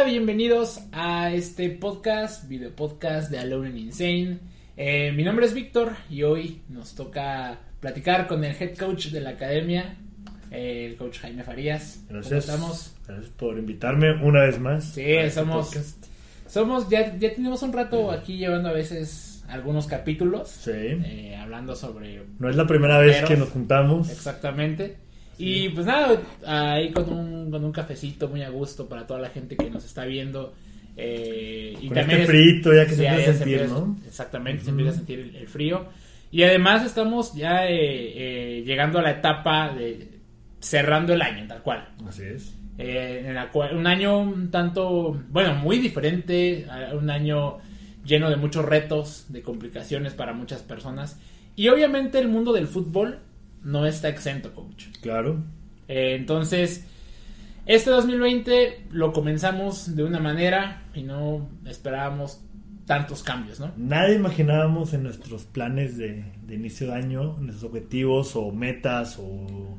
Hola, bienvenidos a este podcast, video podcast de Alone and Insane. Eh, mi nombre es Víctor y hoy nos toca platicar con el head coach de la academia, eh, el coach Jaime Farías. Gracias. ¿Cómo estamos? Gracias por invitarme una vez más. Sí, este somos, somos ya, ya tenemos un rato aquí llevando a veces algunos capítulos, Sí. eh, hablando sobre No es la primera vez que nos juntamos. Exactamente. Y pues nada, ahí con un, con un cafecito muy a gusto para toda la gente que nos está viendo. eh, y Con también este frito ya que se empieza a sentir, ¿no? Exactamente, se empieza a sentir el, el frío. Y además estamos ya eh, eh, llegando a la etapa de cerrando el año, tal cual. Así es. Eh, en la cual, un año un tanto, bueno, muy diferente, un año lleno de muchos retos, de complicaciones para muchas personas. Y obviamente el mundo del fútbol no está exento, coach. Claro. Eh, entonces, este 2020 lo comenzamos de una manera y no esperábamos tantos cambios, ¿no? Nadie imaginábamos en nuestros planes de, de inicio de año, en nuestros objetivos o metas o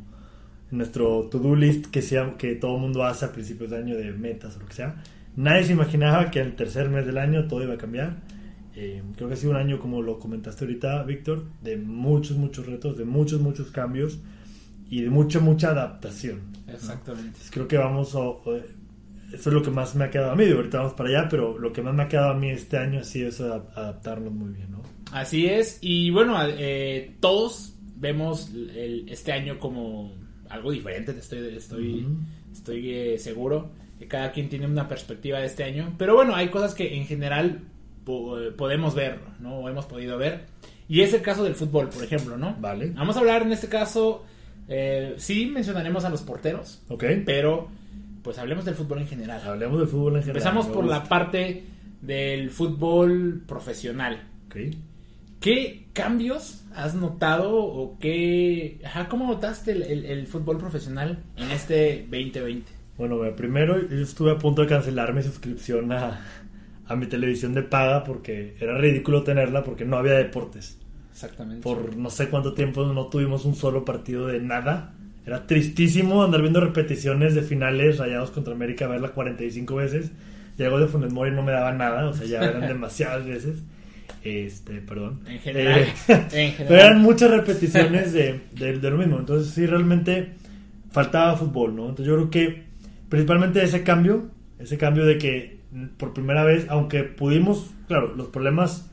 en nuestro to-do list que, sea, que todo el mundo hace a principios de año de metas o lo que sea. Nadie se imaginaba que el tercer mes del año todo iba a cambiar. Eh, creo que ha sido un año, como lo comentaste ahorita, Víctor, de muchos, muchos retos, de muchos, muchos cambios y de mucha, mucha adaptación. ¿no? Exactamente. Entonces, creo que vamos a... eh, Eso es lo que más me ha quedado a mí, ahorita vamos para allá, pero lo que más me ha quedado a mí este año ha sido eso de adap- adaptarnos muy bien, ¿no? Así es, y bueno, eh, todos vemos el- este año como algo diferente, estoy, estoy, Ujú. estoy eh, seguro que cada quien tiene una perspectiva de este año, pero bueno, hay cosas que en general po- eh, podemos ver, ¿no? O hemos podido ver, y es el caso del fútbol, por ejemplo, ¿no? Vale. Vamos a hablar en este caso, eh, sí mencionaremos a los porteros, Ok. pero pues hablemos del fútbol en general. Hablemos del fútbol en general. Empezamos por la parte del fútbol profesional. Ok. ¿Qué cambios has notado o qué... Ajá, ¿Cómo notaste el, el- el fútbol profesional en este 2020? Bueno, bueno, primero yo estuve a punto de cancelar mi suscripción a, a mi televisión de paga porque era ridículo tenerla porque no había deportes. Exactamente. Por no sé cuánto tiempo no tuvimos un solo partido de nada. Era tristísimo andar viendo repeticiones de finales rayados contra América, verla 45 veces. Gol de Funes Mori no me daba nada, o sea, ya eran demasiadas veces. Este, perdón. En general, Eh, en Pero eran general. muchas repeticiones de, de- de lo mismo. Entonces, sí, realmente faltaba fútbol, ¿no? Entonces, yo creo que principalmente ese cambio, ese cambio de que por primera vez, aunque pudimos, claro, los problemas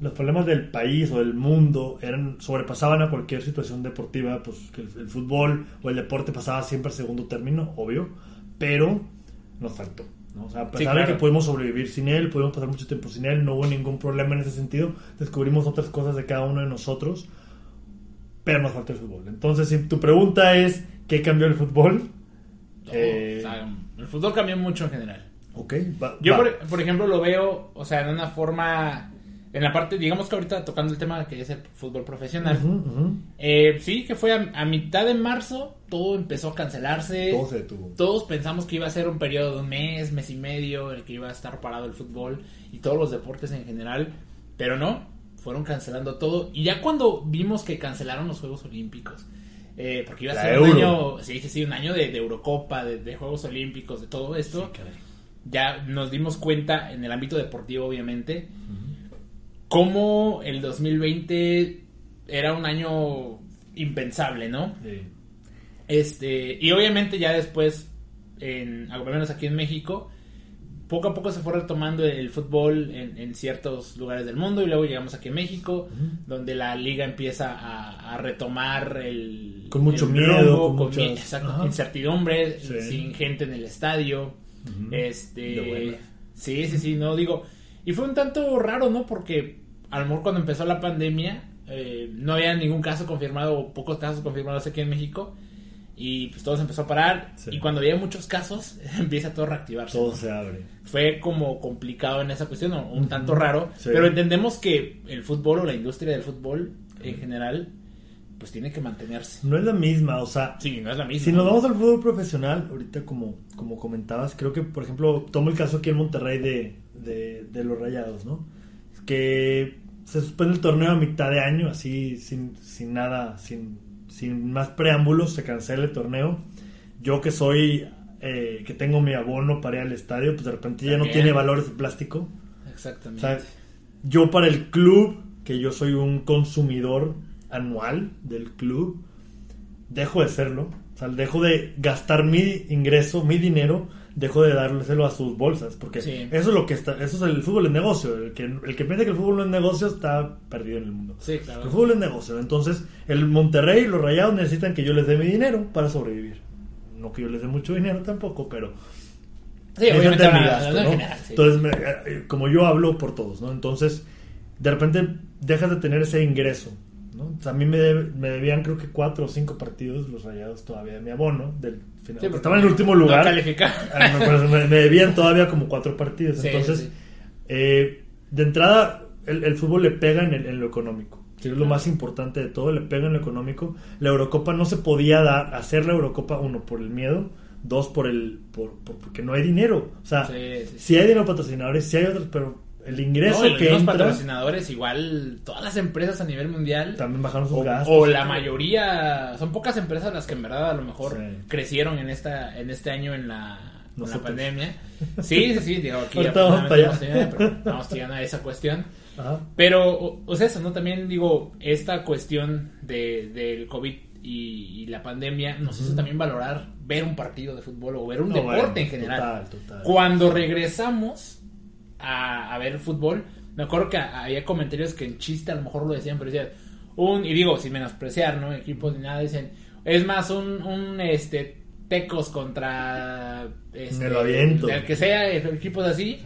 los problemas del país o del mundo eran sobrepasaban a cualquier situación deportiva, pues que el, el fútbol o el deporte pasaba siempre a segundo término, obvio, pero nos faltó. ¿no? O sea, a pesar Sí, de claro. que pudimos sobrevivir sin él, pudimos pasar mucho tiempo sin él, no hubo ningún problema en ese sentido, descubrimos otras cosas de cada uno de nosotros, pero nos faltó el fútbol. Entonces, si tu pregunta es, ¿qué cambió el fútbol? No, Eh, o sea, el fútbol cambió mucho en general. Ok, va- Yo, va. por, por ejemplo, lo veo, o sea, en una forma... En la parte, digamos que ahorita tocando el tema que es el fútbol profesional. Eh, sí, que fue a, a mitad de marzo, todo empezó a cancelarse. Todo se detuvo. Todos pensamos que iba a ser un periodo de un mes, mes y medio, el que iba a estar parado el fútbol y todos los deportes en general, pero no, fueron cancelando todo. Y ya cuando vimos que cancelaron los Juegos Olímpicos, eh, porque iba a La ser un año, sí, sí, sí, un año de, de Eurocopa, de, de Juegos Olímpicos, de todo esto, ya nos dimos cuenta en el ámbito deportivo, obviamente, cómo el 2020 era un año impensable, ¿no? Sí. Este, y obviamente ya después, en, al menos aquí en México, poco a poco se fue retomando el fútbol en, en ciertos lugares del mundo y luego llegamos aquí a México, donde la liga empieza a, a retomar el... Con mucho el miedo, con con muchas- exacto, incertidumbre, Sí. sin gente en el estadio. Ujú. Este... Sí, sí, sí, no digo... Y fue un tanto raro, ¿no? Porque a lo mejor cuando empezó la pandemia eh, no había ningún caso confirmado o pocos casos confirmados aquí en México. Y pues todo se empezó a parar. Sí. Y cuando había muchos casos, empieza todo a reactivarse. Todo ¿no? se abre. Fue como complicado en esa cuestión, o un tanto raro. Sí. Pero entendemos que el fútbol o la industria del fútbol en general, pues tiene que mantenerse. No es la misma, o sea, Sí, no es la misma. Si nos vamos al fútbol profesional, ahorita como, como comentabas, creo que, por ejemplo, tomo el caso aquí en Monterrey de, de, de los Rayados, ¿no? Que se suspende el torneo a mitad de año, así, sin, sin nada, sin, sin más preámbulos, se cancela el torneo. Yo que soy, eh, que tengo mi abono para ir al estadio, pues de repente ya no tiene valores de plástico. O Exactamente. sea, yo para el club, que yo soy un consumidor anual del club, dejo de serlo. O sea, dejo de gastar mi ingreso, mi dinero, dejo de dárselo a sus bolsas. Porque Sí. eso es lo que está, eso es el fútbol es negocio. El que, el que piensa que el fútbol no es negocio está perdido en el mundo. Sí, claro. El fútbol es negocio. Entonces, el Monterrey y los Rayados necesitan que yo les dé mi dinero para sobrevivir. No que yo les dé mucho dinero tampoco, pero Sí, obviamente es mi hablando- gasto, hablando en ¿no? general, sí. Entonces, me- como yo hablo por todos, ¿no? Entonces, de repente dejas de tener ese ingreso, ¿no? O sea, a mí me, me debían creo que cuatro o cinco partidos los rayados todavía de mi abono del final. Sí, en el último lugar. Ah, no, pero me, me debían todavía como cuatro partidos. Sí, Entonces, sí. eh, de entrada, el, el fútbol le pega en, el- en lo económico. Que es lo más importante de todo, le pega en lo económico. La Eurocopa no se podía dar, hacer la Eurocopa, uno, por el miedo, dos, por el por, por- porque no hay dinero. O sea, si hay dinero patrocinadores, si hay otros, pero el ingreso No, y los que mismos entra patrocinadores, igual todas las empresas a nivel mundial, también bajaron sus o, gastos. o la mayoría, son pocas empresas las que en verdad a lo mejor Sí. crecieron en esta en este año en la, en la pandemia. Sí, sí, sí, digo, aquí pero vamos llegando a esa cuestión. Ajá. Pero, o, o sea, eso, ¿no? También digo, esta cuestión de, del COVID y, y la pandemia nos hizo también valorar ver un partido de fútbol o ver un No, deporte bueno, en general. total, total. Cuando regresamos a, a ver el fútbol, me acuerdo que había comentarios que en chiste a lo mejor lo decían, pero decían, un, y digo, sin menospreciar, ¿no? Equipos ni nada, dicen, es más un, un este, Tecos contra, este, aviento. el que sea, equipos así,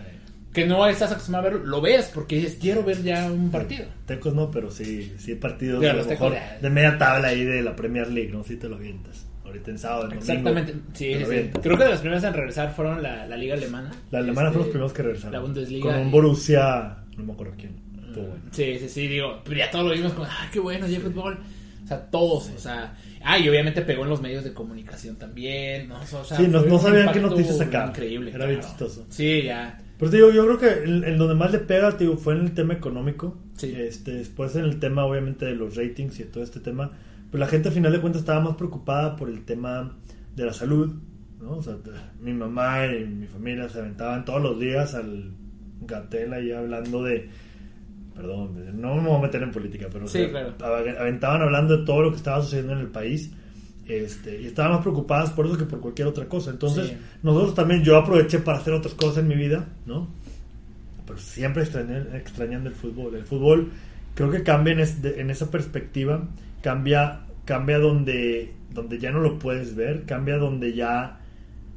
que no estás acostumbrado a verlo, lo ves porque dices, quiero ver ya un partido. Tecos no, pero sí, sí partidos a lo Tecos de media tabla ahí de la Premier League, ¿no? Sí te lo avientas. Ahorita en sábado, en domingo, Exactamente, sí, sí. Creo que de las primeras en regresar fueron la, la liga alemana. La alemana Este, fueron los primeros que regresaron. La Bundesliga. Con un y- Borussia, no me acuerdo quién. Bueno. Sí, sí, sí, digo, pero ya todos lo vimos como, ah, qué bueno, ya fútbol. O sea, todos, o sea, ah, y obviamente pegó en los medios de comunicación también, ¿no? O sea, Sí, no- sabían qué noticias sacar. Increíble. Era bien chistoso. Sí, ya. Pero te digo, yo creo que en, en donde más le pega, te digo, fue en el tema económico. Sí. Este, después en el tema, obviamente, de los ratings y todo este tema. Pues la gente, al final de cuentas, estaba más preocupada por el tema de la salud, ¿no? O sea, mi mamá y mi familia se aventaban todos los días al Gatel ahí hablando de... Perdón, no me voy a meter en política, pero o Sí, sea, claro. av- aventaban hablando de todo lo que estaba sucediendo en el país. Este, y estaban más preocupadas por eso que por cualquier otra cosa. Entonces, Sí. nosotros también, yo aproveché para hacer otras cosas en mi vida, ¿no? Pero siempre extrañé- extrañando el fútbol. El fútbol creo que cambia en, es- de- en esa perspectiva, cambia, cambia donde, donde ya no lo puedes ver, cambia donde ya,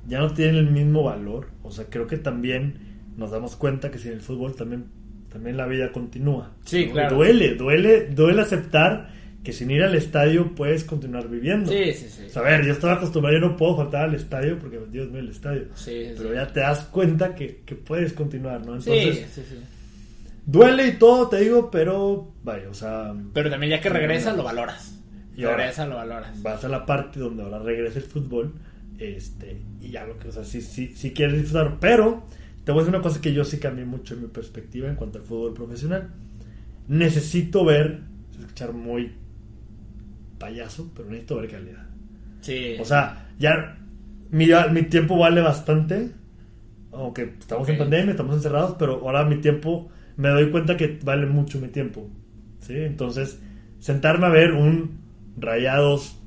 ya no tiene el mismo valor. O sea, creo que también nos damos cuenta que sin el fútbol también, también la vida continúa. Sí, ¿no? claro. Duele, duele, duele aceptar que sin ir al estadio puedes continuar viviendo. Sí, sí, sí. O sea, a ver, yo estaba acostumbrado, yo no puedo faltar al estadio porque Dios mío, el estadio. Sí, sí, Pero sí. ya te das cuenta que, que puedes continuar, ¿no? Sí, Entonces, sí, sí. Duele y todo, te digo, pero vaya, o sea, Pero también ya que regresa lo valoras. Y regresa lo valoras. vas a la parte donde ahora regresa el fútbol, este, y ya lo que, o sea, sí, sí, sí quieres disfrutar, pero te voy a decir una cosa que yo sí cambié mucho en mi perspectiva en cuanto al fútbol profesional. Necesito ver, escuchar muy payaso, pero necesito ver calidad. Sí. O sea, ya mi, mi tiempo vale bastante. Aunque estamos en pandemia, estamos encerrados, pero ahora mi tiempo, me doy cuenta que vale mucho mi tiempo. ¿Sí? Entonces, sentarme a ver un Rayados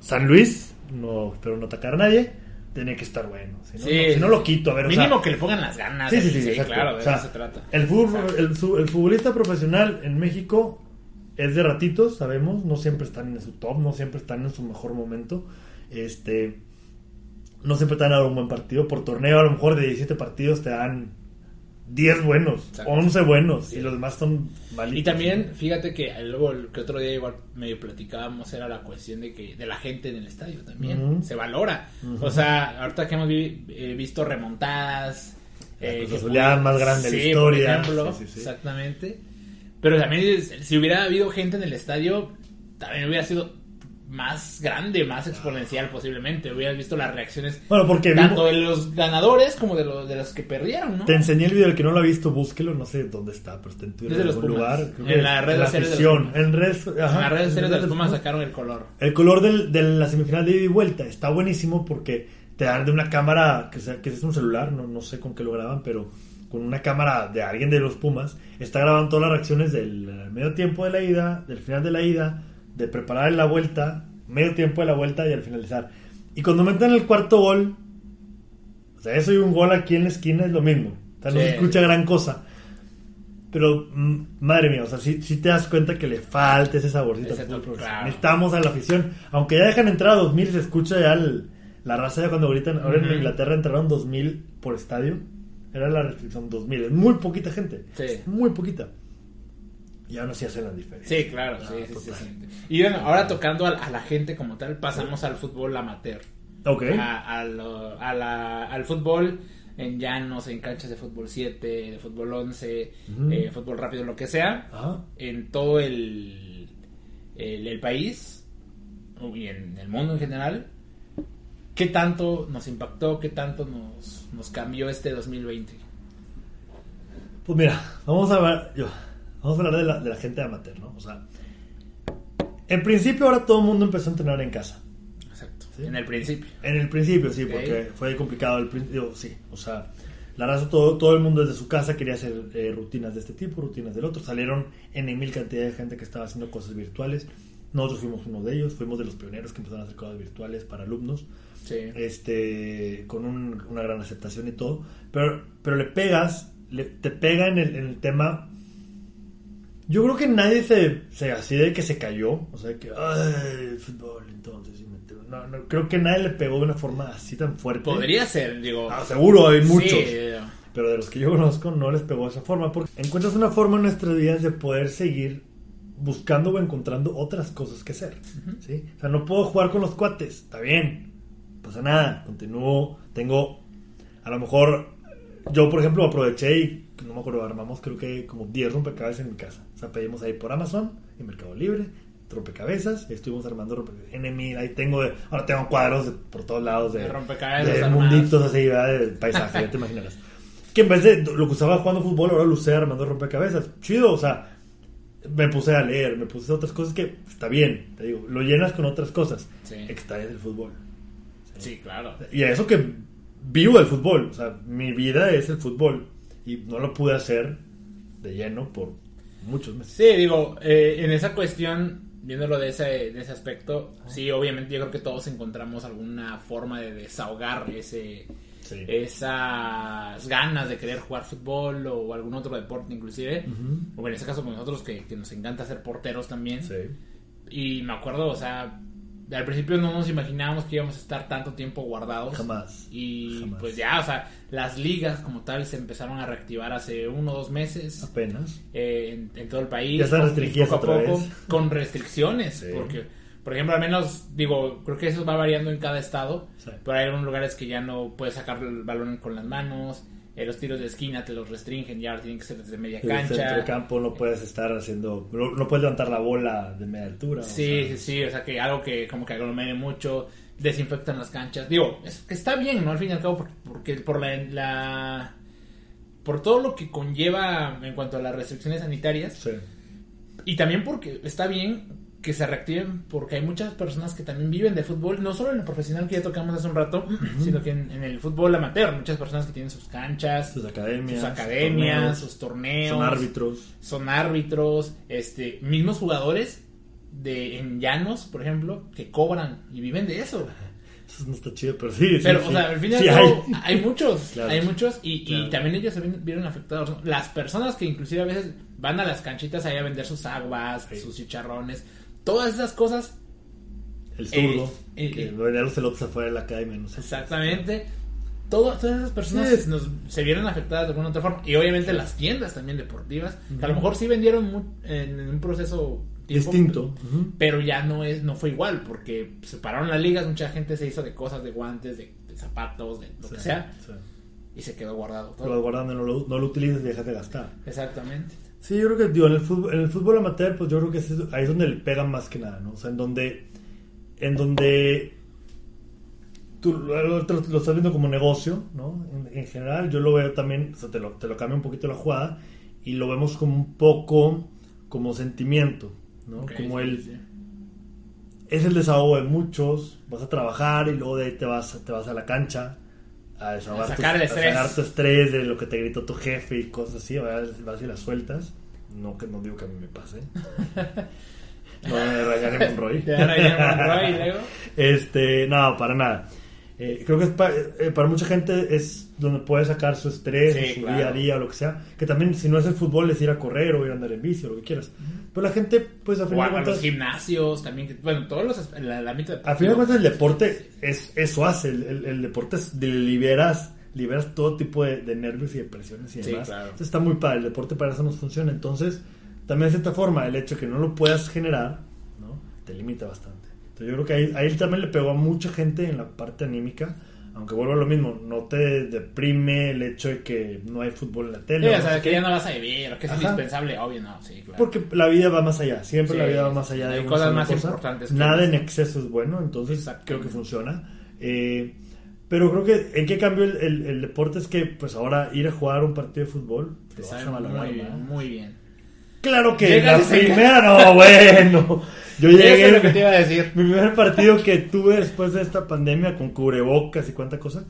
San Luis, no espero no atacar a nadie, tiene que estar bueno. Si no, Sí. no- si no lo quito, a ver. o sea, Mínimo que le pongan las ganas. Sí, sí, sí, claro, de O sea, eso se trata. El, fútbol, el, su- el futbolista profesional en México es de ratitos, sabemos, no siempre están en su top, no siempre están en su mejor momento. Este, no siempre te dan a un buen partido. Por torneo, a lo mejor de 17 partidos te dan 10 buenos, Exacto. 11 buenos, Sí. y los demás son malitos. Y también, fíjate que luego el que otro día igual medio platicábamos era la cuestión de que de la gente en el estadio también se valora. O sea, ahorita que hemos vi- eh, visto remontadas, eh, más grande de la historia. por ejemplo, sí. exactamente. Pero también si hubiera habido gente en el estadio, también hubiera sido más grande, más exponencial posiblemente. Hubieras visto las reacciones Bueno, porque tanto vimos- de los ganadores como de los, de los que perdieron, ¿no? Te enseñé el video, el que no lo ha visto, búsquelo, no sé dónde está, pero está en Twitter de en algún lugar. creo En la red de la de los. Pumas. En, en las redes en sociales de los Pumas sacaron el color. El color del, de la semifinal de ida y vuelta está buenísimo porque te dan de una cámara que, sea, que es un celular, no, no sé con qué lo graban, pero con una cámara de alguien de los Pumas, está grabando todas las reacciones del medio tiempo de la ida, del final de la ida, de preparar la vuelta, medio tiempo de la vuelta y al finalizar. Y cuando meten el cuarto gol, o sea, eso y un gol aquí en la esquina es lo mismo. O sea, no Sí. se escucha gran cosa. Pero, madre mía, o sea, sí, sí te das cuenta que le falta ese saborcito. Ese profesional. claro. Necesitamos a la afición. Aunque ya dejan entrar a 2000, se escucha ya el- la raza ya cuando gritan. Ahora en. Inglaterra entraron 2000 por estadio. Era la restricción 2000. Es muy poquita gente. Sí. Muy poquita. Y aún así hacen la diferencia. Sí, claro, sí, Ah, sí, sí, sí. Y bueno, ahora tocando a, a la gente como tal, pasamos al fútbol amateur. Ok. A, a lo- a la- al fútbol en llanos, en canchas de fútbol 7, de fútbol 11, Ujú. eh, fútbol rápido, lo que sea, en todo el, el, el país y en el mundo en general. ¿Qué tanto nos impactó? ¿Qué tanto nos, nos cambió este 2020? Pues mira, vamos a hablar, yo, vamos a hablar de la, de la gente amateur, ¿no? O sea, en principio ahora todo el mundo empezó a entrenar en casa. Exacto. Sí. En el principio. En el principio, sí, porque fue complicado el principio, sí. O sea, la raza, todo, todo el mundo desde su casa quería hacer eh, rutinas de este tipo, rutinas del otro. Salieron en mil cantidad de gente que estaba haciendo cosas virtuales. Nosotros fuimos uno de ellos, fuimos de los pioneros que empezaron a hacer cosas virtuales para alumnos. Sí. este con un- una gran aceptación y todo pero pero le pegas le- te pega en el, en el tema yo creo que nadie se, se así de que se cayó o sea que ay fútbol entonces y me- no, no, creo que nadie le pegó de una forma así tan fuerte. Podría ser, digo. Ah, seguro hay muchos. Sí, pero de los que yo conozco no les pegó de esa forma porque encuentras una forma en nuestras vidas de poder seguir buscando o encontrando otras cosas que hacer ¿sí? o sea no puedo jugar con los cuates está bien no pasa nada continúo tengo a lo mejor yo por ejemplo aproveché y no me acuerdo armamos creo que como 10 rompecabezas en mi casa o sea pedimos ahí por Amazon en Mercado Libre rompecabezas estuvimos armando rompecabezas ahí tengo de- ahora tengo cuadros de- por todos lados de, De rompecabezas de munditos así ¿verdad? de paisaje ya te imaginarás que en vez de lo que usaba jugando fútbol ahora lo usé armando rompecabezas chido o sea me puse a leer, me puse a otras cosas que está bien, te digo, lo llenas con otras cosas. Sí. Extraes del fútbol. Sí, claro. Y a eso que vivo del fútbol, o sea, mi vida es el fútbol y no lo pude hacer de lleno por muchos meses. Sí, digo, eh, en esa cuestión, viéndolo de ese, de ese aspecto, sí, obviamente yo creo que todos encontramos alguna forma de desahogar ese, Sí. esas ganas de querer jugar fútbol o algún otro deporte inclusive. O en este caso con nosotros que, que nos encanta ser porteros también. Sí. Y me acuerdo, o sea, al principio no nos imaginábamos que íbamos a estar tanto tiempo guardados. Jamás. Y Jamás. pues ya, o sea, las ligas como tal se empezaron a reactivar hace uno o dos meses Apenas. eh, en, en todo el país. Ya están poco- restringidas poco a poco, vez. Con restricciones, Sí. porque, por ejemplo, al menos, digo, creo que eso va variando en cada estado, Sí. pero hay algunos lugares que ya no puedes sacar el balón con las manos, eh, los tiros de esquina te los restringen, ya tienen que ser desde media En el centro de cancha. campo no puedes estar haciendo, no, no puedes levantar la bola de media altura. o Sí, sea, sí, sí, o sea que algo que como que aglomere mucho, desinfectan las canchas. Digo, es que está bien, ¿no? Al fin y al cabo, porque, porque por la, la- por todo lo que conlleva en cuanto a las restricciones sanitarias, Sí. y también porque está bien que se reactiven, porque hay muchas personas que también viven de fútbol, no solo en el profesional que ya tocamos hace un rato, sino que en, en el fútbol amateur, muchas personas que tienen sus canchas, Sus academias. sus academias, torneos, sus torneos, Son árbitros. son árbitros, este, mismos jugadores de en llanos, por ejemplo, que cobran y viven de eso. Eso no está chido, pero sí. Pero, sí. o sea, al fin y al Sí cabo, hay. hay. muchos, Claro. hay muchos, y, y también ellos se vieron afectados. Las personas que inclusive a veces van a las canchitas ahí a vender sus aguas, sus chicharrones, todas esas cosas, El zurdo. Eh, eh, que eh. vendía los elotes afuera de la academia, no sé. exactamente, todas, todas esas personas Sí. nos, se vieron afectadas de alguna otra forma. Y obviamente las tiendas también deportivas, que a lo mejor sí vendieron mu- en, en un proceso tiempo, Distinto. Pero ya no es no fue igual, porque se pararon las ligas, mucha gente se hizo de cosas, de guantes, de, de zapatos, de lo que sea, sí. y se quedó guardado todo. vas guardando, no lo, no lo utilizas y dejas de gastar. Exactamente. Sí, yo creo que digo, en, el fútbol, en el fútbol amateur, pues yo creo que es- ahí es donde le pegan más que nada, ¿no? O sea, en donde, en donde tú lo, lo- estás viendo como negocio, ¿no? En, en general, yo lo veo también, o sea, te lo, te lo cambia un poquito la jugada y lo vemos como un poco como sentimiento, ¿no? Como sí, el, sí. es el desahogo de muchos, vas a trabajar y luego de ahí te vas, te vas a la cancha a desahogar A sacar tu, el a sacar estrés. tu estrés de lo que te gritó tu jefe y cosas así, vas, vas y las sueltas. No que no digo que a mí me pase. No me Monroy. Este, no, para nada. Eh, creo que es pa- eh, para mucha gente es donde puede sacar su estrés, Sí, su claro. día a día o lo que sea. Que también, si no es el fútbol, es ir a correr o ir a andar en bici o lo que quieras. Pero la gente, pues a O final a, de a los cuentas. gimnasios también, que- bueno, todos los, el, el ámbito A final de cuentas el deporte es eso hace, el, el- el deporte es, de- liberas, liberas todo tipo de, de nervios y de presiones y Sí, demás. claro. Entonces está muy padre, el deporte para eso nos funciona. Entonces, también de cierta forma, el hecho de que no lo puedas generar, ¿no? Te limita bastante. Entonces yo creo que ahí, ahí también le pegó a mucha gente en la parte anímica, aunque vuelvo a lo mismo, no te deprime el hecho de que no hay fútbol en la Sí, tele. o no sea, que ya no vas a vivir, o que es Ajá. indispensable, obvio, no, sí, claro. Porque la vida va más allá, siempre Sí, la vida va más allá de hay cosas más cosa. importantes Nada en exceso es bueno, entonces creo que funciona. Eh, pero creo que en qué cambio el, el- el deporte es que pues ahora ir a jugar un partido de fútbol Te vas sabe muy bien, muy bien. Claro que la primera no, bueno. Yo Eso es lo que te llegué iba a decir. mi primer partido que tuve después de esta pandemia con cubrebocas y cuánta cosa.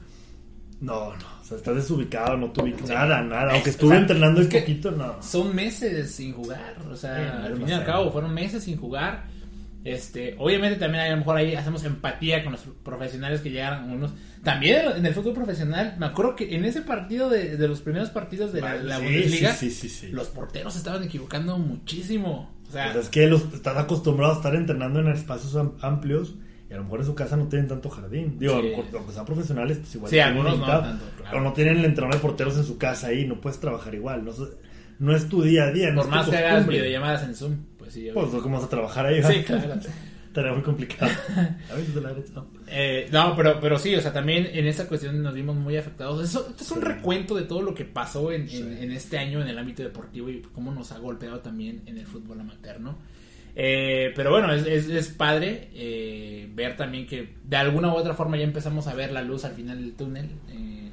No, no, o sea, estás desubicado, no tuve nada, nada. Aunque Es- estuve o sea, entrenando un poquito, no. Son meses sin jugar, o sea, Sí, al fin y al cabo, fueron meses sin jugar. Este, obviamente también a lo mejor ahí hacemos empatía con los profesionales que llegaron unos. También en el fútbol profesional, me acuerdo que en ese partido de, de los primeros partidos de la, la Sí, Bundesliga, sí, sí, los porteros estaban equivocando muchísimo. O sea, Pues es que los están acostumbrados a estar entrenando en espacios am- amplios y a lo mejor en su casa no tienen tanto jardín. Digo, aunque sean profesionales, pues igual. Sí, algunos no tanto, claro. O no tienen el entrenador de porteros en su casa ahí, no puedes trabajar igual. No, es- no es tu día a día. no por más que hagas videollamadas en Zoom, pues sí. Pues ¿cómo vas a trabajar ahí? Sí, claro. Estaría muy complicado. A veces la no. Eh, no, pero, pero sí, o sea, también en esa cuestión nos vimos muy afectados. Eso, esto es un Sí. recuento de todo lo que pasó en, Sí. en- en este año en el ámbito deportivo y cómo nos ha golpeado también en el fútbol amateur, ¿no? Eh, pero bueno, es, es, es padre eh, ver también que de alguna u otra forma ya empezamos a ver la luz al final del túnel. eh,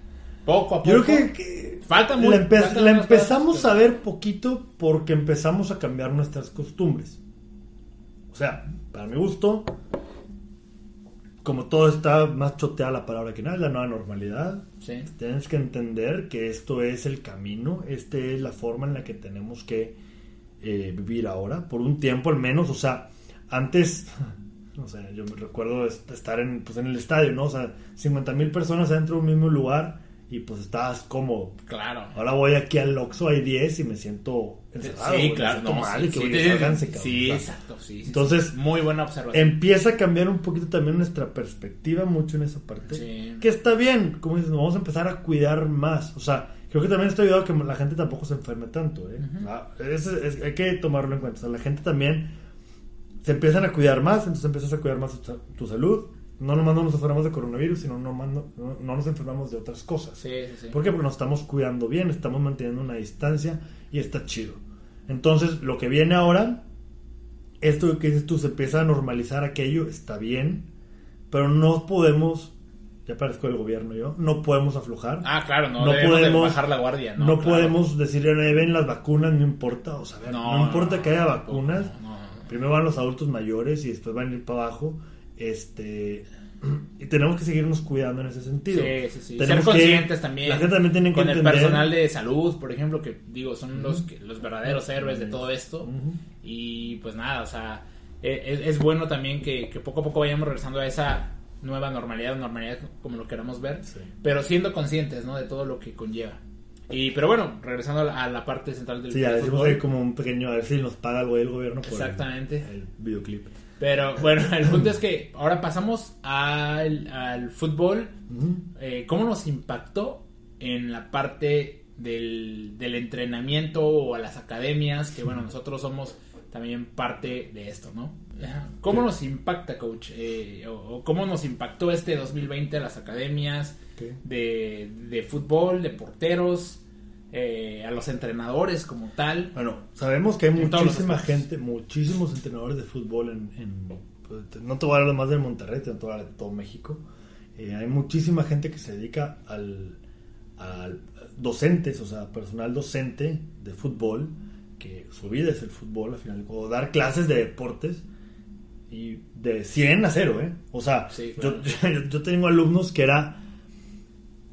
poco a poco. Yo creo que, que Falta muy- la, empe- empezamos a ver poquito porque empezamos a cambiar nuestras costumbres. O sea, para mi gusto, como todo está más choteada la palabra que nada, es la nueva normalidad. Sí. Tienes que entender que esto es el camino, esta es la forma en la que tenemos que eh, vivir ahora, por un tiempo al menos. O sea, antes, no sé, yo me recuerdo est- estar en, pues, en el estadio, ¿no? O sea, 50 mil personas dentro de un mismo lugar y pues estabas cómodo. Claro. Ahora voy aquí al Oxxo, hay 10 y me siento encerrado. sí, me claro. siento No, mal sí, y que sí, voy a sí, cabrón. exacto. Sí, Entonces, muy buena observación. empieza a cambiar un poquito también nuestra perspectiva mucho en esa parte. Sí. Que está bien, como dices, nos vamos a empezar a cuidar más. O sea, creo que también estoy ayudado a que la gente tampoco se enferme tanto. ¿eh? Es- es- hay que tomarlo en cuenta. O sea, la gente también se empiezan a cuidar más, entonces empiezas a cuidar más tu, tu salud. No nomás no nos enfermamos de coronavirus, sino no, no, no nos enfermamos de otras cosas. Sí, sí, sí. ¿Por qué? Porque nos estamos cuidando bien, estamos manteniendo una distancia y está chido. Entonces, lo que viene ahora, esto que dices tú, se empieza a normalizar aquello, está bien, pero no podemos, ya parezco el gobierno yo, no podemos aflojar. Ah, claro, no, No podemos- bajar la guardia. no No, claro. podemos decirle, "Oye, ven las vacunas, no importa, o sea, ver, no, importa que haya vacunas, no, no, no. primero van los adultos mayores y después van a ir para abajo, este... Y tenemos que seguirnos cuidando en ese sentido. Sí, sí, sí. Tenemos Ser que- conscientes también. La gente también tiene que con el entender- personal de salud, por ejemplo, que digo, son los, que- los verdaderos héroes de todo esto. Y pues nada, o sea, e- es, es bueno también que, que poco a poco vayamos regresando a esa nueva normalidad, normalidad como lo queramos ver, Sí. pero siendo conscientes, ¿no? De todo lo que conlleva. Y, pero bueno, regresando a la, a la parte central del Sí, ya decimos como un pequeño, a ver si nos paga algo el gobierno por Exactamente. el, videoclip. Pero bueno, el punto es que ahora pasamos al, al fútbol. Eh, ¿Cómo nos impactó en la parte del, del entrenamiento o a las academias? Que bueno, nosotros somos también parte de esto, ¿no? ¿Cómo nos impacta, coach? Eh, o cómo nos impactó este 2020 a las academias De, de fútbol, de porteros, eh, a los entrenadores como tal? Bueno, sabemos que hay muchísima gente, muchísimos entrenadores de fútbol en, en- pues, no te voy a hablar más del Monterrey, te voy a hablar de todo México. Eh, hay muchísima gente que se dedica al, al docentes, o sea, personal docente de fútbol, que su vida es el fútbol al final, o dar clases de deportes y de 100 a 0, ¿eh? O sea, Sí, yo, yo, yo tengo alumnos que era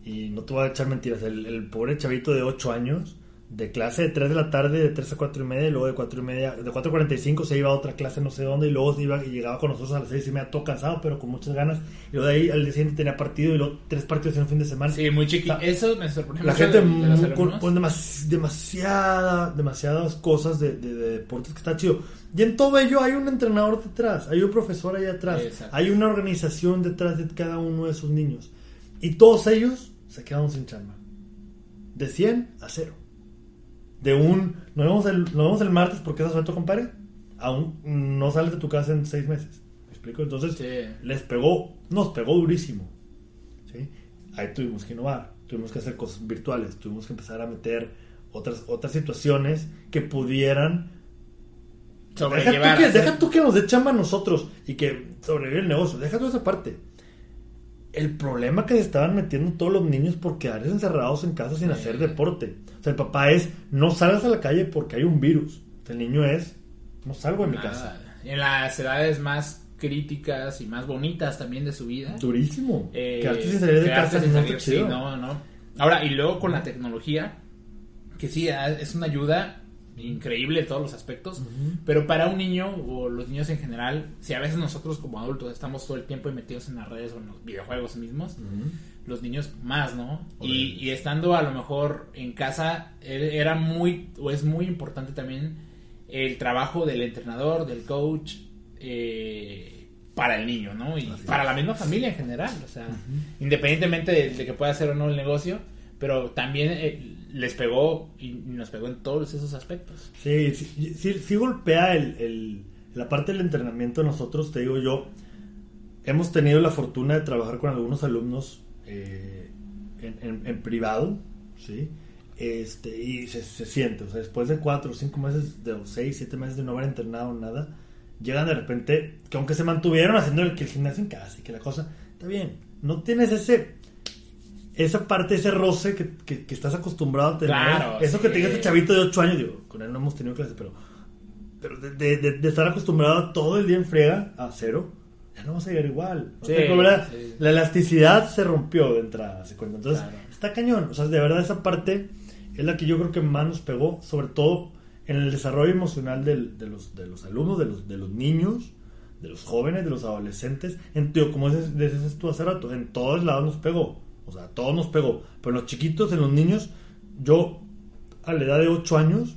y no te voy a echar mentiras, el, el pobre chavito de 8 años, de clase de 3 de la tarde, de 3 a 4 y media, y luego de 4 y media, de 4 a 45 se iba a otra clase no sé dónde, y luego se iba y llegaba con nosotros a las 6 y media, todo cansado, pero con muchas ganas, y luego de ahí al día siguiente tenía partido, y luego tres partidos en un fin de semana. Sí, muy chiqui. La- Eso me sorprendió. La gente de- de con, con demas- demasiada, demasiadas cosas de, de- de deportes que está chido. Y en todo ello hay un entrenador detrás, hay un profesor ahí atrás, Exacto. hay una organización detrás de cada uno de esos niños. Y todos ellos se quedaron sin chamba. De 100 a 0. De un, nos vemos el, nos vemos el martes porque es suelto, compadre. Aún no sales de tu casa en 6 meses. ¿Me explico? Entonces, Sí. les pegó, nos pegó durísimo. ¿sí? Ahí tuvimos que innovar, tuvimos que hacer cosas virtuales, tuvimos que empezar a meter otras, otras situaciones que pudieran... Deja tú, que, deja tú que nos dé chamba a nosotros y que sobrevive el negocio, deja toda esa parte. El problema que se estaban metiendo todos los niños por quedarse encerrados en casa sin hacer deporte. O sea, el papá es, no salgas a la calle porque hay un virus. El niño es, no salgo de mi Nada. casa. En las edades más críticas y más bonitas también de su vida. Durísimo. Eh, quedarte sin salir de casa sin salir, sí, no, no. Ahora, y luego con la tecnología, que sí, ah, es una ayuda increíble en todos los aspectos, pero para un niño o los niños en general, si a veces nosotros como adultos estamos todo el tiempo metidos en las redes o en los videojuegos mismos, Ujú. los niños más, ¿no? Y, y estando a lo mejor en casa, e- era muy, o es muy importante también el trabajo del entrenador, del coach, eh, para el niño, ¿no? Y Así para es. la misma familia en general, o sea, independientemente de, de que pueda ser o no el negocio, pero también eh, les pegó y nos pegó en todos esos aspectos. Sí, sí, sí, sí golpea el, la parte del entrenamiento nosotros, te digo yo. Hemos tenido la fortuna de trabajar con algunos alumnos eh, en, privado, ¿sí? Este, y se, se siente, o sea, después de cuatro o cinco meses, de o seis, siete meses de no haber entrenado nada, llegan de repente, que aunque se mantuvieron haciendo el, que el gimnasio en casa y que la cosa, está bien, no tienes ese, esa parte, ese roce que, que- que estás acostumbrado a tener. Claro, Eso que sí. te diga este chavito de 8 años, digo, con él no hemos tenido clase, pero, pero de, de- de- de estar acostumbrado todo el día en friega a cero, ya no vas a llegar igual. ¿no? Sí, sí. La elasticidad se rompió de entrada, ¿se cuenta? Entonces, Claro. está cañón. O sea, de verdad, esa parte es la que yo creo que más nos pegó, sobre todo en el desarrollo emocional del- de, los, de los alumnos, de los, de los niños, de los jóvenes, de los adolescentes. En, tío, como dices, dices tú hace rato, en todos lados nos pegó. O sea, todos nos pegó. Pero en los chiquitos, en los niños, yo a la edad de 8 años,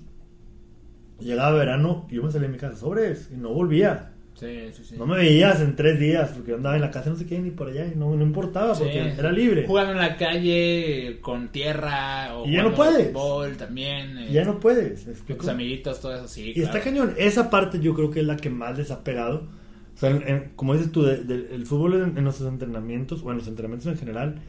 llegaba verano y yo me salía de mi casa sobres y no volvía. Sí, sí, sí. No me veías en tres días porque andaba en la casa no sé qué ni por allá y no, no importaba porque era libre. Jugando en la calle con tierra o Y ya no puedes. fútbol también. eh, ya no puedes. ¿me con tus amiguitos, todo eso, sí. Y claro. está cañón. Esa parte yo creo que es la que más les ha pegado. O sea, en- en- como dices tú, de- de- el fútbol en, en nuestros entrenamientos, o en los entrenamientos en general,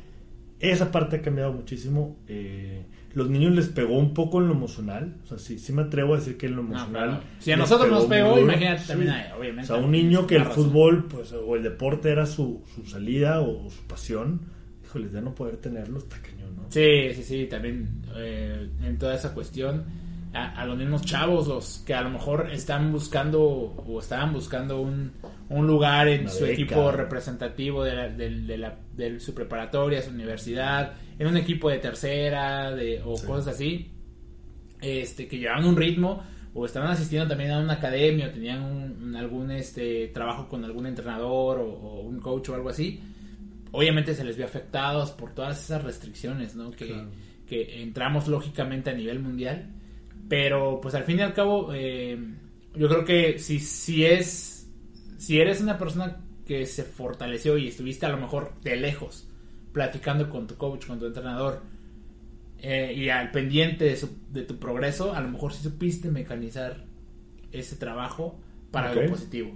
esa parte ha cambiado muchísimo. Eh, los niños les pegó un poco en lo emocional. O sea, sí, sí me atrevo a decir que en lo No, emocional. claro. Si a nosotros nos pegó, imagínate también, Sí. a- obviamente. O sea, un niño que el razón. fútbol pues, o el deporte era su, su salida o su pasión, híjole, ya no poder tenerlo está cañón, ¿no? Sí, sí, sí, también eh, en toda esa cuestión. A, a los mismos chavos, los que a lo mejor están buscando o estaban buscando un, un lugar en su equipo representativo de, la, del- de, la- de su preparatoria, su universidad, en un equipo de tercera de, o Sí. cosas así, este, que llevaban un ritmo o estaban asistiendo también a una academia o tenían un- algún este, trabajo con algún entrenador o, o un coach o algo así, obviamente se les vio afectados por todas esas restricciones ¿no? que, Claro. que que entramos lógicamente a nivel mundial. Pero pues al fin y al cabo, eh, yo creo que si, si es, si eres una persona que se fortaleció y estuviste a lo mejor de lejos platicando con tu coach, con tu entrenador, eh, y al pendiente de, su- de tu progreso, a lo mejor sí supiste mecanizar ese trabajo para Ok. algo positivo.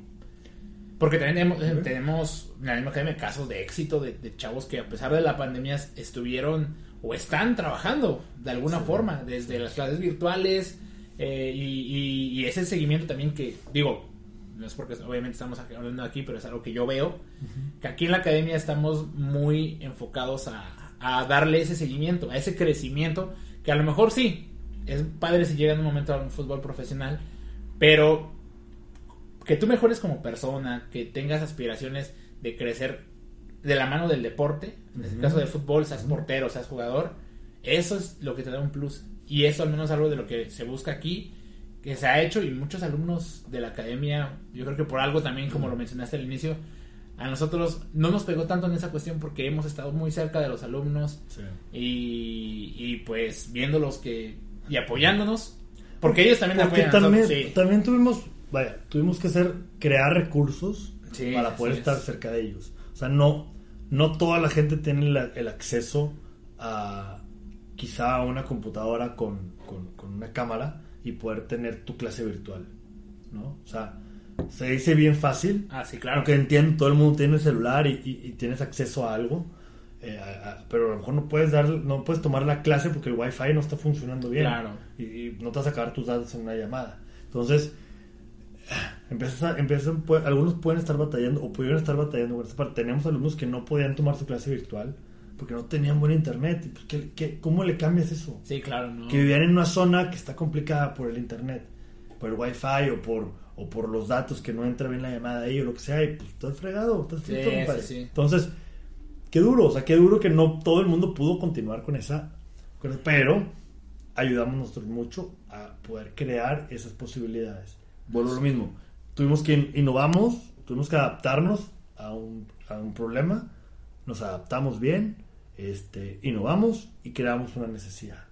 Porque también tenemos, tenemos en la misma academia casos de éxito de, de chavos que a pesar de la pandemia estuvieron o están trabajando de alguna forma, desde las clases virtuales eh, y, y- y ese seguimiento también que, digo, no es porque obviamente estamos hablando aquí, pero es algo que yo veo, que aquí en la academia estamos muy enfocados a, a darle ese seguimiento, a ese crecimiento, que a lo mejor sí, es padre si llega en un momento a un fútbol profesional, pero que tú mejores como persona, que tengas aspiraciones de crecer de la mano del deporte, en el Ujú. caso del fútbol, seas portero, seas jugador, eso es lo que te da un plus. Y eso al menos es algo de lo que se busca aquí, que se ha hecho y muchos alumnos de la academia, yo creo que por algo también, como lo mencionaste al inicio, a nosotros no nos pegó tanto en esa cuestión porque hemos estado muy cerca de los alumnos Sí. y, y, pues viéndolos que y apoyándonos, porque ellos también Porque apoyan a también, nosotros, sí. también tuvimos, vaya, tuvimos que hacer, crear recursos Sí, para poder estar es. cerca de ellos. O sea, no, no toda la gente tiene la- el acceso a quizá a una computadora con, con- con una cámara y poder tener tu clase virtual, ¿no? O sea, se dice bien fácil, Ah, sí, claro. aunque entiendo, todo el mundo tiene celular y, y- y tienes acceso a algo, eh, a- a- pero a lo mejor no puedes dar, no puedes tomar la clase porque el wifi no está funcionando bien. Claro. Y, y no te vas a acabar tus datos en una llamada. Entonces, empiezas a- empiezan, pu- algunos pueden estar batallando o pudieron estar batallando con esta parte. Tenemos alumnos que no podían tomar su clase virtual porque no tenían buen internet. Y, pues, ¿qué- qué- cómo le cambias eso? Sí, claro, no. que vivían en una zona que está complicada por el internet, por el wifi o por, o por los datos que no entra bien la llamada ahí o lo que sea, y pues estás fregado, estás Sí, frito, sí, sí. Entonces, qué duro, o sea, qué duro que no todo el mundo pudo continuar con esa, con esa- pero ayudamos nosotros mucho a poder crear esas posibilidades. Vuelvo a lo mismo, tuvimos que in- innovamos, tuvimos que adaptarnos a un, a un problema, nos adaptamos bien, este, innovamos y creamos una necesidad.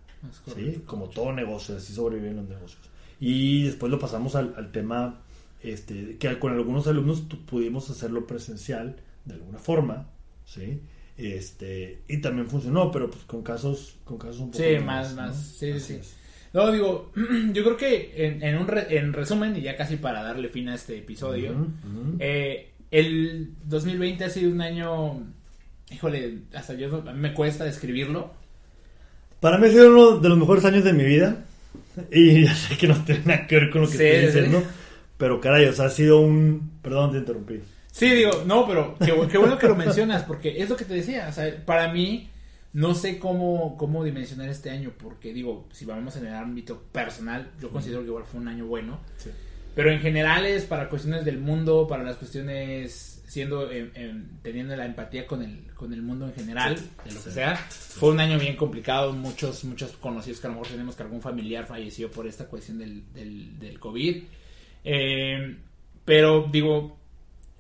¿sí? Como todo negocio, así sobreviven los negocios. Y después lo pasamos al, al tema este, que con algunos alumnos pudimos hacerlo presencial de alguna forma, ¿sí? Este, y también funcionó, pero pues con casos, con casos un poco Sí, más, ¿no? más. Sí, Así sí, sí. es. No, digo, yo creo que en, en un re- en resumen, y ya casi para darle fin a este episodio, Ujú, ujú. eh, el 2020 ha sido un año, híjole, hasta yo, a mí me cuesta describirlo. Para mí ha sido uno de los mejores años de mi vida. Y ya sé que no tiene nada que ver con lo que Sí, estoy sí. diciendo. Pero caray, o sea, ha sido un... Perdón, te interrumpí. Sí, digo, no, pero qué, qué bueno que lo mencionas, porque es lo que te decía, o sea, para mí no sé cómo, cómo dimensionar este año, porque digo, si vamos en el ámbito personal, yo considero que igual fue un año bueno, Sí. pero en general es para cuestiones del mundo, para las cuestiones siendo, em, em, teniendo la empatía con el, con el mundo en general, de lo que Sí. sea, fue un año bien complicado, muchos, muchos conocidos que a lo mejor tenemos que algún familiar falleció por esta cuestión del, del, del COVID, Eh, pero digo,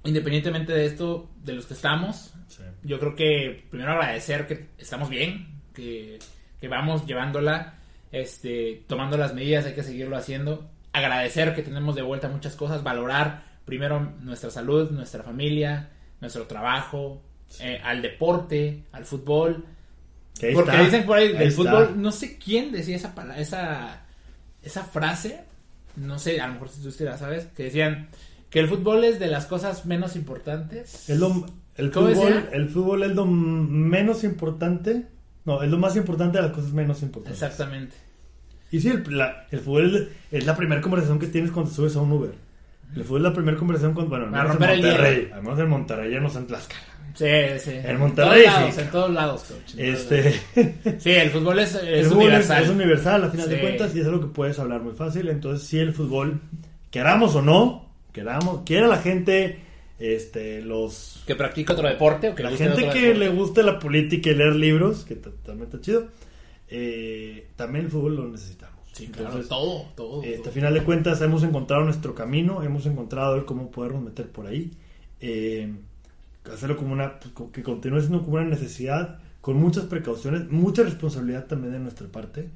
independientemente de esto, de los que estamos, Sí. Yo creo que primero agradecer que estamos bien, que, que vamos llevándola, este, tomando las medidas, hay que seguirlo haciendo. Agradecer que tenemos de vuelta muchas cosas, valorar primero nuestra salud, nuestra familia, nuestro trabajo, eh, al deporte, al fútbol. Porque está, dicen por ahí, ahí del está. fútbol, no sé quién decía esa, esa, esa frase, no sé, a lo mejor si tú la sabes, que decían que el fútbol es de las cosas menos importantes. Es lo- el, ¿Cómo fútbol, el fútbol es lo menos importante. No, es lo más importante de las cosas menos importantes. Exactamente. Y sí, el, la- el fútbol es, la primera conversación que tienes cuando subes a un Uber. El fútbol es la primera conversación con, bueno, al menos en Monterrey. Al menos en Monterrey, ya no en Tlaxcala. Sí, sí. En Monterrey, todos lados, sí. En todos lados, coach. en todos Este, lados. Sí, el fútbol es, es el fútbol es- universal. Es, universal, a final de Sí. cuentas, y es algo que puedes hablar muy fácil. Entonces, sí, el fútbol, queramos o no, queramos, quiera la gente, este, los Que practica otro deporte o que la le gente que deporte. le guste la política y leer libros, que t- también está chido, eh, también el fútbol lo necesitamos. Sí, claro, Entonces, todo, todo. todo. a final de cuentas hemos encontrado nuestro camino, hemos encontrado el cómo podernos meter por ahí, eh, hacerlo como una, pues, que continúe siendo como una necesidad, con muchas precauciones, mucha responsabilidad también de nuestra parte.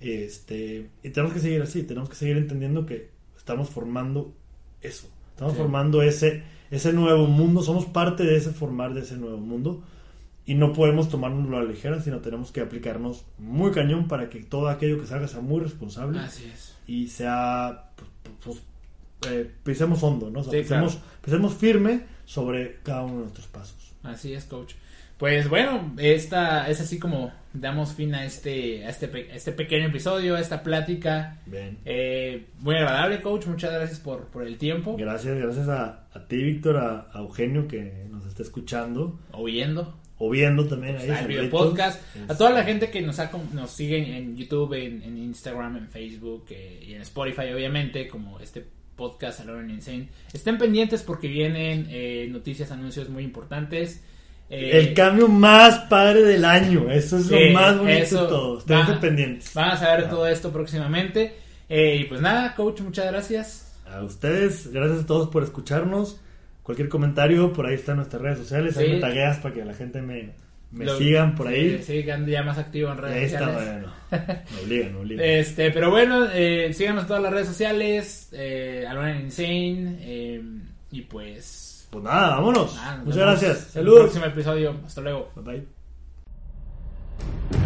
Este, y tenemos que seguir así, tenemos que seguir entendiendo que estamos formando eso, estamos Sí. formando ese, ese nuevo mundo, somos parte de ese formar de ese nuevo mundo y no podemos tomárnoslo a la ligera, sino tenemos que aplicarnos muy cañón para que todo aquello que salga sea muy responsable Así es. y sea, pues, pues, eh, pisemos hondo, ¿no? O sea, Sí, pisemos, claro. pisemos firme sobre cada uno de nuestros pasos. Así es, coach. Pues bueno, esta es así como damos fin a este, a este, a este pequeño episodio, a esta plática. Bien. Eh, muy agradable, coach. Muchas gracias por, por el tiempo. Gracias, gracias a, a ti, Víctor, a, a Eugenio que nos está escuchando Oyendo. o viendo también ahí. Video podcast. A toda la gente que nos, ha, nos sigue en, YouTube, en, en Instagram, en Facebook eh, y en Spotify, obviamente, como este podcast Alone Insane. Estén pendientes porque vienen eh, noticias, anuncios muy importantes. Eh, El cambio más padre del año, eso es lo Sí, más bonito eso. de todo. Estén Va- pendientes. Van a saber Ah. todo esto próximamente. Eh, y pues nada, coach, muchas gracias. A ustedes, gracias a todos por escucharnos. Cualquier comentario, por ahí están nuestras redes sociales. Ahí Sí. me tagueas para que la gente me, me Lo- sigan por ahí. Sí, que ya más activo en redes ahí está, sociales. bueno. Me obligan, me obligan. Este, pero bueno, eh, síganos en todas las redes sociales, eh, Alone Insane, eh, y pues... Pues nada, vámonos. Nada, Muchas gracias. Saludos. El próximo episodio. Hasta luego. Bye bye.